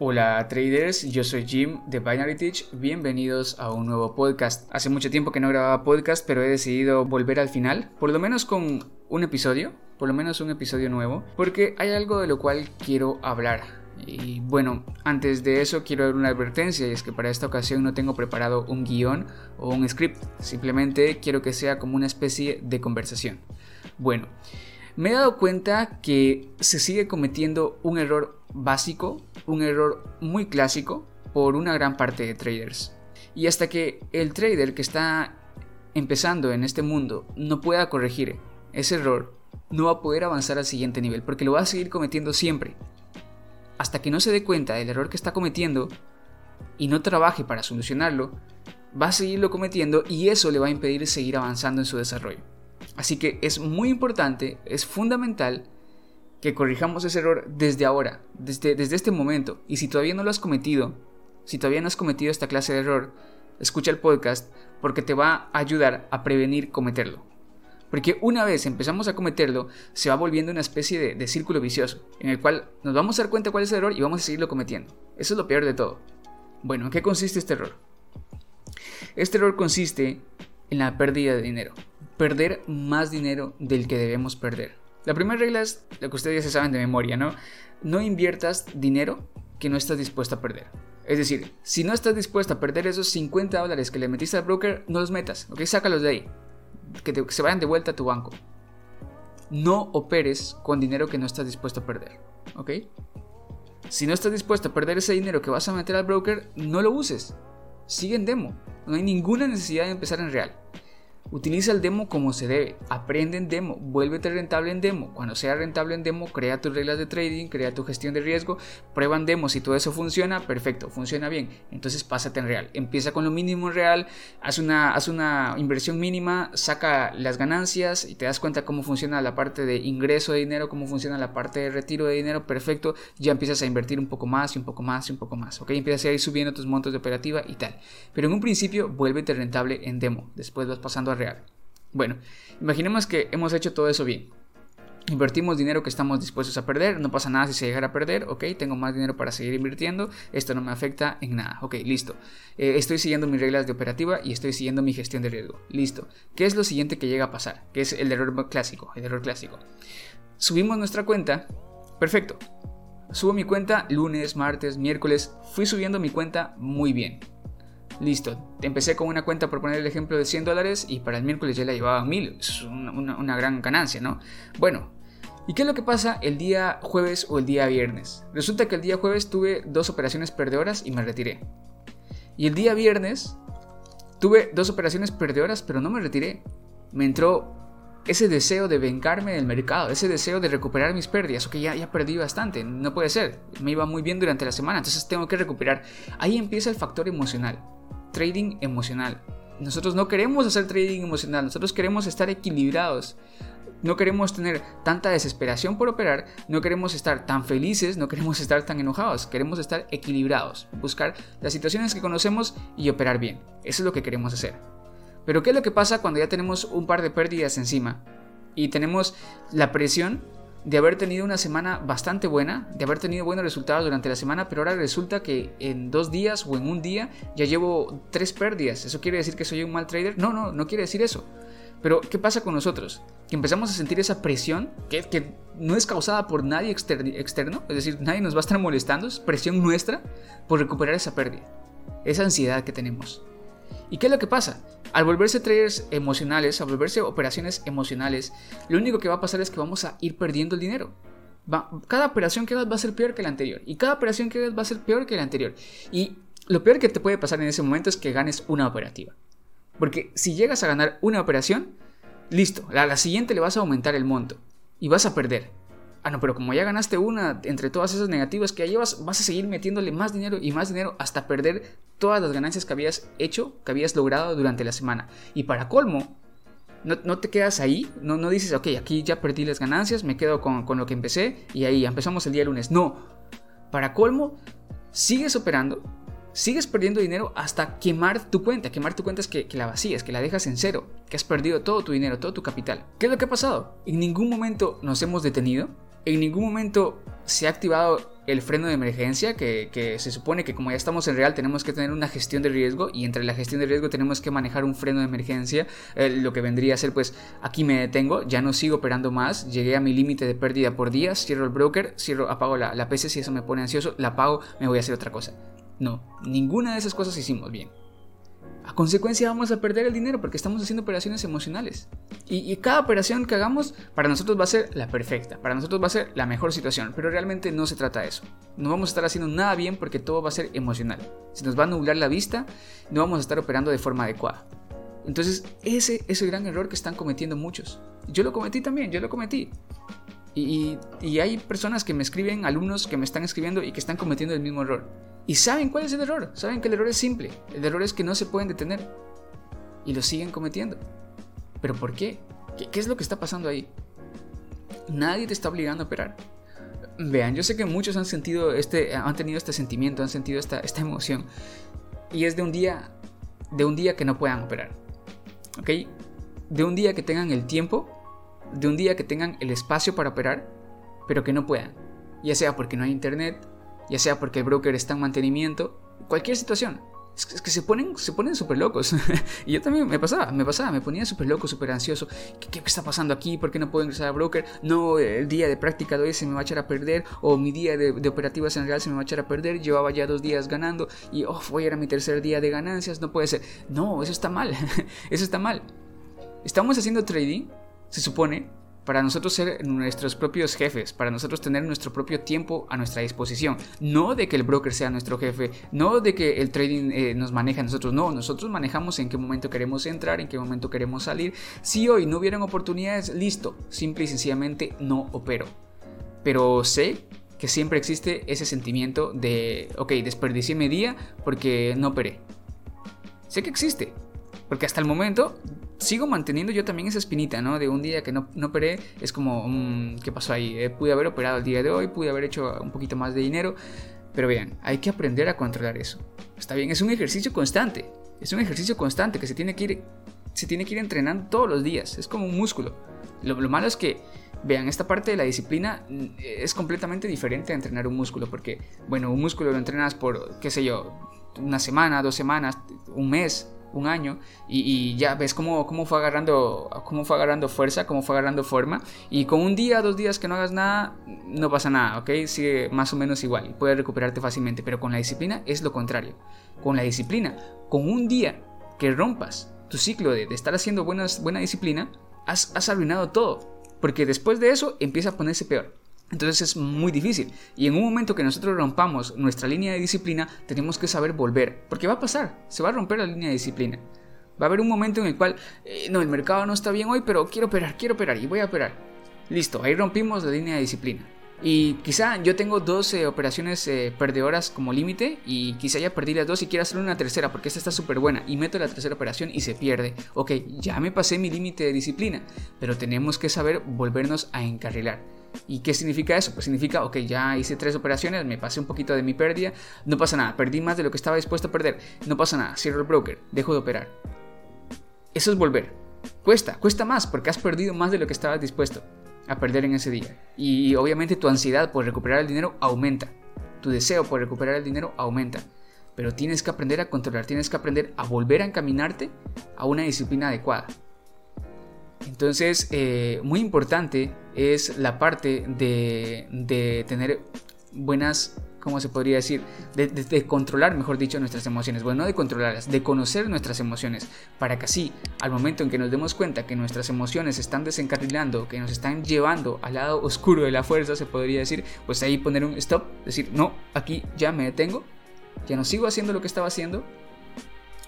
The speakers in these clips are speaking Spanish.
Hola traders, yo soy Jim de Binary Teach, bienvenidos a un nuevo podcast. Hace mucho tiempo que no grababa podcast, pero he decidido volver al final, por lo menos con un episodio, por lo menos un episodio nuevo, porque hay algo de lo cual quiero hablar. Y bueno, antes de eso quiero dar una advertencia y es que para esta ocasión no tengo preparado un guion o un script, simplemente quiero que sea como una especie de conversación. Bueno, me he dado cuenta que se sigue cometiendo un error básico, un error muy clásico por una gran parte de traders. Y hasta que el trader que está empezando en este mundo no pueda corregir ese error, no va a poder avanzar al siguiente nivel, porque lo va a seguir cometiendo siempre. Hasta que no se dé cuenta del error que está cometiendo y no trabaje para solucionarlo, va a seguirlo cometiendo y eso le va a impedir seguir avanzando en su desarrollo. Así que es muy importante, es fundamental que corrijamos ese error desde ahora, desde, este momento. Y si todavía no lo has cometido, si todavía no has cometido esta clase de error, escucha el podcast porque te va a ayudar a prevenir cometerlo. Porque una vez empezamos a cometerlo, se va volviendo una especie de, de, círculo vicioso, en el cual nos vamos a dar cuenta cuál es el error y vamos a seguirlo cometiendo. Eso es lo peor de todo. Bueno, ¿en qué consiste este error? Este error consiste en la pérdida de dinero. Perder más dinero del que debemos perder. La primera regla es lo que ustedes ya se saben de memoria, ¿no? No inviertas dinero que no estás dispuesto a perder. Es decir, si no estás dispuesto a perder esos 50 dólares que le metiste al broker, no los metas, ¿ok? Sácalos de ahí. Que, que se vayan de vuelta a tu banco. No operes con dinero que no estás dispuesto a perder, ¿ok? Si no estás dispuesto a perder ese dinero que vas a meter al broker, no lo uses. Sigue en demo. No hay ninguna necesidad de empezar en real. Utiliza el demo como se debe, aprende en demo, vuélvete rentable en demo. Cuando sea rentable en demo, crea tus reglas de trading, crea tu gestión de riesgo, prueba en demo. Si todo eso funciona, perfecto, funciona bien. Entonces pásate en real. Empieza con lo mínimo en real, haz una, haz una inversión mínima, saca las ganancias y te das cuenta cómo funciona la parte de ingreso de dinero, cómo funciona la parte de retiro de dinero, perfecto. Ya empiezas a invertir un poco más y un poco más y un poco más. ¿ok? Empiezas a ir subiendo tus montos de operativa y tal. Pero en un principio, vuélvete rentable en demo. Después vas pasando a real. Bueno, imaginemos que hemos hecho todo eso bien. Invertimos dinero que estamos dispuestos a perder, no pasa nada si se llegara a perder, ok, tengo más dinero para seguir invirtiendo, esto no me afecta en nada, ok, listo. Eh, estoy siguiendo mis reglas de operativa y estoy siguiendo mi gestión de riesgo, listo. ¿Qué es lo siguiente que llega a pasar? Que es el error clásico, el error clásico. Subimos nuestra cuenta, perfecto. Subo mi cuenta lunes, martes, miércoles, fui subiendo mi cuenta muy bien, Listo, empecé con una cuenta por poner el ejemplo de 100 dólares y para el miércoles ya la llevaba a 1000. Es una, gran ganancia, ¿no? Bueno, ¿y qué es lo que pasa el día jueves o el día viernes? Resulta que el día jueves tuve dos operaciones perdedoras y me retiré. Y el día viernes tuve dos operaciones perdedoras pero no me retiré. Me entró ese deseo de vengarme del mercado, ese deseo de recuperar mis pérdidas, ok, ya, ya perdí bastante, no puede ser, me iba muy bien durante la semana, entonces tengo que recuperar. Ahí empieza el factor emocional trading emocional. Nosotros no queremos hacer trading emocional, nosotros queremos estar equilibrados. No queremos tener tanta desesperación por operar, no queremos estar tan felices, no queremos estar tan enojados, queremos estar equilibrados, buscar las situaciones que conocemos y operar bien. Eso es lo que queremos hacer. Pero ¿qué es lo que pasa cuando ya tenemos un par de pérdidas encima y tenemos la presión de haber tenido una semana bastante buena, de haber tenido buenos resultados durante la semana, pero ahora resulta que en dos días o en un día ya llevo tres pérdidas. ¿Eso quiere decir que soy un mal trader? No, no, no quiere decir eso. Pero, ¿qué pasa con nosotros? Que empezamos a sentir esa presión que, no es causada por nadie externo, es decir, nadie nos va a estar molestando, es presión nuestra por recuperar esa pérdida, esa ansiedad que tenemos. ¿Y qué es lo que pasa? Al volverse traders emocionales, al volverse operaciones emocionales, lo único que va a pasar es que vamos a ir perdiendo el dinero. cada operación que hagas va a ser peor que la anterior. Y cada operación que hagas va a ser peor que la anterior. Y lo peor que te puede pasar en ese momento es que ganes una operativa. Porque si llegas a ganar una operación, listo, a la siguiente le vas a aumentar el monto. Y vas a perder. Ah, no, pero como ya ganaste una entre todas esas negativas que ya llevas, vas a seguir metiéndole más dinero y más dinero hasta perder todas las ganancias que habías hecho, que habías logrado durante la semana. Y para colmo, no, te quedas ahí, no, no dices, ok, aquí ya perdí las ganancias, me quedo con, lo que empecé y ahí empezamos el día lunes. No, para colmo, sigues operando, sigues perdiendo dinero hasta quemar tu cuenta. Quemar tu cuenta es que, que, la vacías, que la dejas en cero, que has perdido todo tu dinero, todo tu capital. ¿Qué es lo que ha pasado? En ningún momento nos hemos detenido en ningún momento se ha activado el freno de emergencia, que, se supone que como ya estamos en real tenemos que tener una gestión de riesgo y entre la gestión de riesgo tenemos que manejar un freno de emergencia, eh, lo que vendría a ser pues aquí me detengo, ya no sigo operando más, llegué a mi límite de pérdida por día, cierro el broker, cierro, apago la, la PC si eso me pone ansioso, la apago, me voy a hacer otra cosa. No, ninguna de esas cosas hicimos bien. A consecuencia vamos a perder el dinero porque estamos haciendo operaciones emocionales. Y, cada operación que hagamos para nosotros va a ser la perfecta, para nosotros va a ser la mejor situación, pero realmente no se trata de eso. No vamos a estar haciendo nada bien porque todo va a ser emocional. Se nos va a nublar la vista, no vamos a estar operando de forma adecuada. Entonces ese es el gran error que están cometiendo muchos. Yo lo cometí también, yo lo cometí. Y, hay personas que me escriben, alumnos que me están escribiendo y que están cometiendo el mismo error. Y saben cuál es el error, saben que el error es simple, el error es que no se pueden detener. Y lo siguen cometiendo. ¿Pero por qué? ¿Qué, es lo que está pasando ahí? Nadie te está obligando a operar. Vean, yo sé que muchos han sentido este, han tenido este sentimiento, han sentido esta, esta emoción. Y es de un día, de un día que no puedan operar. ¿Ok? De un día que tengan el tiempo, de un día que tengan el espacio para operar, pero que no puedan. Ya sea porque no hay internet, ya sea porque el broker está en mantenimiento, cualquier situación. Es que se ponen se ponen súper locos. y yo también me pasaba, me pasaba, me ponía súper loco, súper ansioso. ¿Qué, está pasando aquí? ¿Por qué no puedo ingresar al broker? No, el día de práctica de hoy se me va a echar a perder. O mi día de, operativas en real se me va a echar a perder. Llevaba ya dos días ganando y oh, voy a ir a mi tercer día de ganancias. No puede ser. No, eso está mal. eso está mal. Estamos haciendo trading, se supone, para nosotros ser nuestros propios jefes, para nosotros tener nuestro propio tiempo a nuestra disposición. No de que el broker sea nuestro jefe, no de que el trading eh, nos maneja a nosotros, no, nosotros manejamos en qué momento queremos entrar, en qué momento queremos salir. Si hoy no hubieran oportunidades, listo, simple y sencillamente no opero. Pero sé que siempre existe ese sentimiento de, ok, desperdicié mi día porque no operé. Sé que existe, porque hasta el momento sigo manteniendo yo también esa espinita, ¿no? De un día que no, no operé, es como, mm, ¿qué pasó ahí? Eh, pude haber operado el día de hoy, pude haber hecho un poquito más de dinero, pero vean, hay que aprender a controlar eso. Está bien, es un ejercicio constante, es un ejercicio constante que se tiene que ir, se tiene que ir entrenando todos los días, es como un músculo. Lo, lo malo es que, vean, esta parte de la disciplina mm, es completamente diferente a entrenar un músculo, porque, bueno, un músculo lo entrenas por, qué sé yo, una semana, dos semanas, un mes, un año y, ya ves cómo, cómo, fue agarrando, cómo fue agarrando fuerza, cómo fue agarrando forma y con un día, dos días que no hagas nada, no pasa nada, ¿ok? Sigue más o menos igual y puedes recuperarte fácilmente, pero con la disciplina es lo contrario. Con la disciplina, con un día que rompas tu ciclo de, estar haciendo buenas, buena disciplina, has, has arruinado todo, porque después de eso empieza a ponerse peor. Entonces es muy difícil. Y en un momento que nosotros rompamos nuestra línea de disciplina, tenemos que saber volver. Porque va a pasar, se va a romper la línea de disciplina. Va a haber un momento en el cual, eh, no, el mercado no está bien hoy, pero quiero operar, quiero operar y voy a operar. Listo, ahí rompimos la línea de disciplina. Y quizá yo tengo dos operaciones eh, perdedoras como límite y quizá ya perdí las dos y quiero hacer una tercera porque esta está súper buena y meto la tercera operación y se pierde. Ok, ya me pasé mi límite de disciplina, pero tenemos que saber volvernos a encarrilar. ¿Y qué significa eso? Pues significa, ok, ya hice tres operaciones, me pasé un poquito de mi pérdida, no pasa nada, perdí más de lo que estaba dispuesto a perder, no pasa nada, cierro el broker, dejo de operar. Eso es volver. Cuesta, cuesta más porque has perdido más de lo que estabas dispuesto a perder en ese día. Y obviamente tu ansiedad por recuperar el dinero aumenta. Tu deseo por recuperar el dinero aumenta. Pero tienes que aprender a controlar, tienes que aprender a volver a encaminarte a una disciplina adecuada. Entonces, eh, muy importante es la parte de, tener buenas, ¿cómo se podría decir? De, controlar, mejor dicho, nuestras emociones. Bueno, no de controlarlas, de conocer nuestras emociones. Para que así, al momento en que nos demos cuenta que nuestras emociones están desencarrilando, que nos están llevando al lado oscuro de la fuerza, se podría decir, pues ahí poner un stop, decir, no, aquí ya me detengo, ya no sigo haciendo lo que estaba haciendo,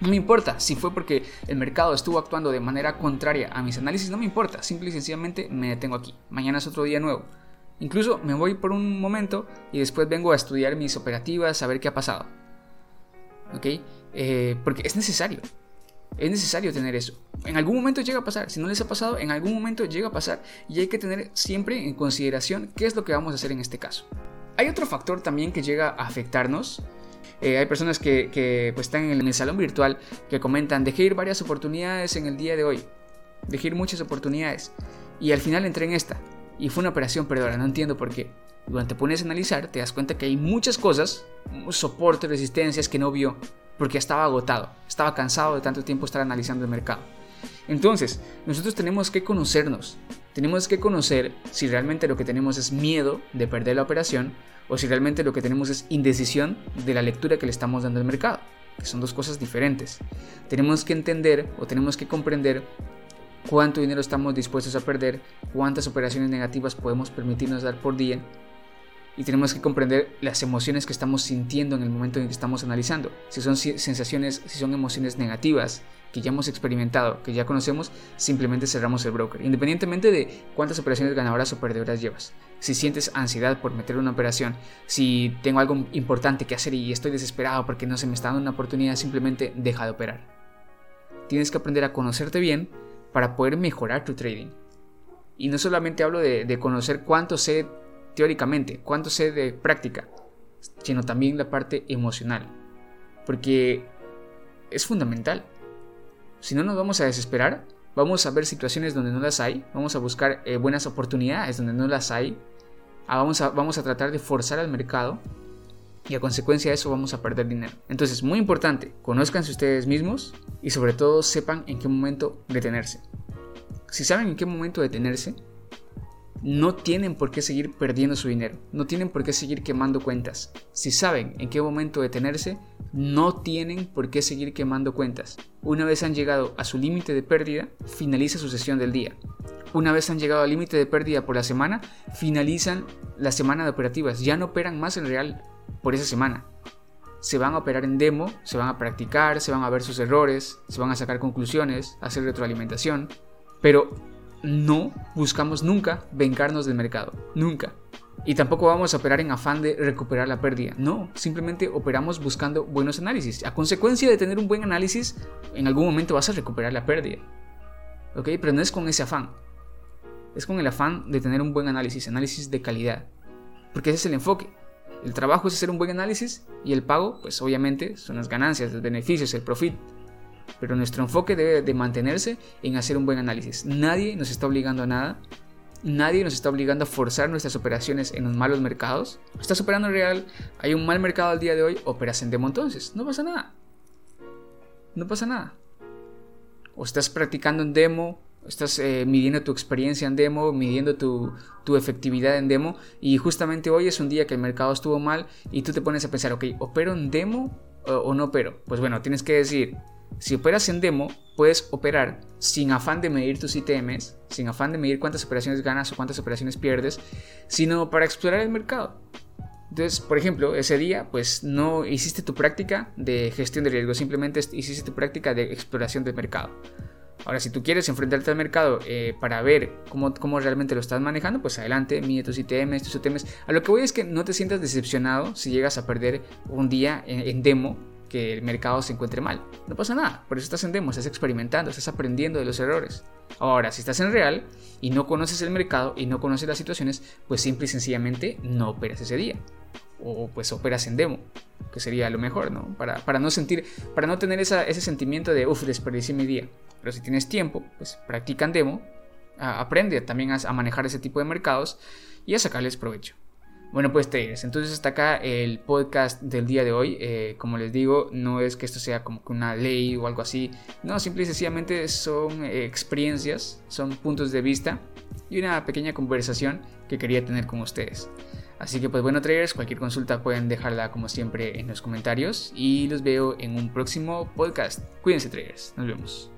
no me importa si fue porque el mercado estuvo actuando de manera contraria a mis análisis, no me importa, simple y sencillamente me detengo aquí. Mañana es otro día nuevo. Incluso me voy por un momento y después vengo a estudiar mis operativas, a ver qué ha pasado. ¿Ok? Eh, porque es necesario. Es necesario tener eso. En algún momento llega a pasar. Si no les ha pasado, en algún momento llega a pasar. Y hay que tener siempre en consideración qué es lo que vamos a hacer en este caso. Hay otro factor también que llega a afectarnos eh, hay personas que, pues, están en el salón virtual que comentan, dejé ir varias oportunidades en el día de hoy, dejé ir muchas oportunidades y al final entré en esta. y fue una operación perdedora, no entiendo por qué. Cuando te pones a analizar, te das cuenta que hay muchas cosas, soportes, resistencias que no vio, porque estaba agotado, estaba cansado de tanto tiempo estar analizando el mercado. Entonces, nosotros tenemos que conocernos, tenemos que conocer si realmente lo que tenemos es miedo de perder la operación o si realmente lo que tenemos es indecisión de la lectura que le estamos dando al mercado, que son dos cosas diferentes. Tenemos que entender o tenemos que comprender cuánto dinero estamos dispuestos a perder, cuántas operaciones negativas podemos permitirnos dar por día y tenemos que comprender las emociones que estamos sintiendo en el momento en que estamos analizando. Si son sensaciones, si son emociones negativas que ya hemos experimentado, que ya conocemos, simplemente cerramos el broker, independientemente de cuántas operaciones ganadoras o perdedoras llevas. Si sientes ansiedad por meter una operación, si tengo algo importante que hacer y estoy desesperado porque no se me está dando una oportunidad, simplemente deja de operar. Tienes que aprender a conocerte bien para poder mejorar tu trading. Y no solamente hablo de, de conocer cuánto sé teóricamente, cuánto sé de práctica, sino también la parte emocional. Porque es fundamental. Si no nos vamos a desesperar, vamos a ver situaciones donde no las hay, vamos a buscar eh, buenas oportunidades donde no las hay, ah, vamos, a, vamos a tratar de forzar al mercado y a consecuencia de eso vamos a perder dinero. Entonces, muy importante, conozcanse ustedes mismos y sobre todo sepan en qué momento detenerse. Si saben en qué momento detenerse, no tienen por qué seguir perdiendo su dinero, no tienen por qué seguir quemando cuentas. Si saben en qué momento detenerse, no tienen por qué seguir quemando cuentas. Una vez han llegado a su límite de pérdida, finaliza su sesión del día. Una vez han llegado al límite de pérdida por la semana, finalizan la semana de operativas. Ya no operan más en real por esa semana. Se van a operar en demo, se van a practicar, se van a ver sus errores, se van a sacar conclusiones, hacer retroalimentación. Pero no buscamos nunca vengarnos del mercado, nunca. Y tampoco vamos a operar en afán de recuperar la pérdida, no, simplemente operamos buscando buenos análisis. A consecuencia de tener un buen análisis, en algún momento vas a recuperar la pérdida. ¿Ok? Pero no es con ese afán, es con el afán de tener un buen análisis, análisis de calidad. Porque ese es el enfoque. El trabajo es hacer un buen análisis y el pago, pues obviamente, son las ganancias, los beneficios, el profit pero nuestro enfoque debe de mantenerse en hacer un buen análisis. Nadie nos está obligando a nada. Nadie nos está obligando a forzar nuestras operaciones en los malos mercados. Estás operando en real, hay un mal mercado al día de hoy, operas en demo entonces. No pasa nada. No pasa nada. O estás practicando en demo, estás eh, midiendo tu experiencia en demo, midiendo tu, tu, efectividad en demo y justamente hoy es un día que el mercado estuvo mal y tú te pones a pensar, ok, ¿opero en demo o, no opero? Pues bueno, tienes que decir, si operas en demo, puedes operar sin afán de medir tus ITMs, sin afán de medir cuántas operaciones ganas o cuántas operaciones pierdes, sino para explorar el mercado. Entonces, por ejemplo, ese día, pues no hiciste tu práctica de gestión de riesgo, simplemente hiciste tu práctica de exploración del mercado. Ahora, si tú quieres enfrentarte al mercado eh, para ver cómo, realmente lo estás manejando, pues adelante, mide tus ITMs, tus ITMs. A lo que voy es que no te sientas decepcionado si llegas a perder un día en demo que el mercado se encuentre mal. No pasa nada, por eso estás en demo, estás experimentando, estás aprendiendo de los errores. Ahora, si estás en real y no conoces el mercado y no conoces las situaciones, pues simple y sencillamente no operas ese día. O pues operas en demo, que sería lo mejor, ¿no? Para, para no sentir, para no tener ese sentimiento de, uff, desperdicié mi día. Pero si tienes tiempo, pues practica en demo, aprende también a manejar ese tipo de mercados y a sacarles provecho. Bueno, pues traders, entonces hasta acá el podcast del día de hoy. Eh, como les digo, no es que esto sea como que una ley o algo así. No, simple y sencillamente son experiencias, son puntos de vista y una pequeña conversación que quería tener con ustedes. Así que pues bueno traders, cualquier consulta pueden dejarla como siempre en los comentarios y los veo en un próximo podcast. Cuídense traders, nos vemos.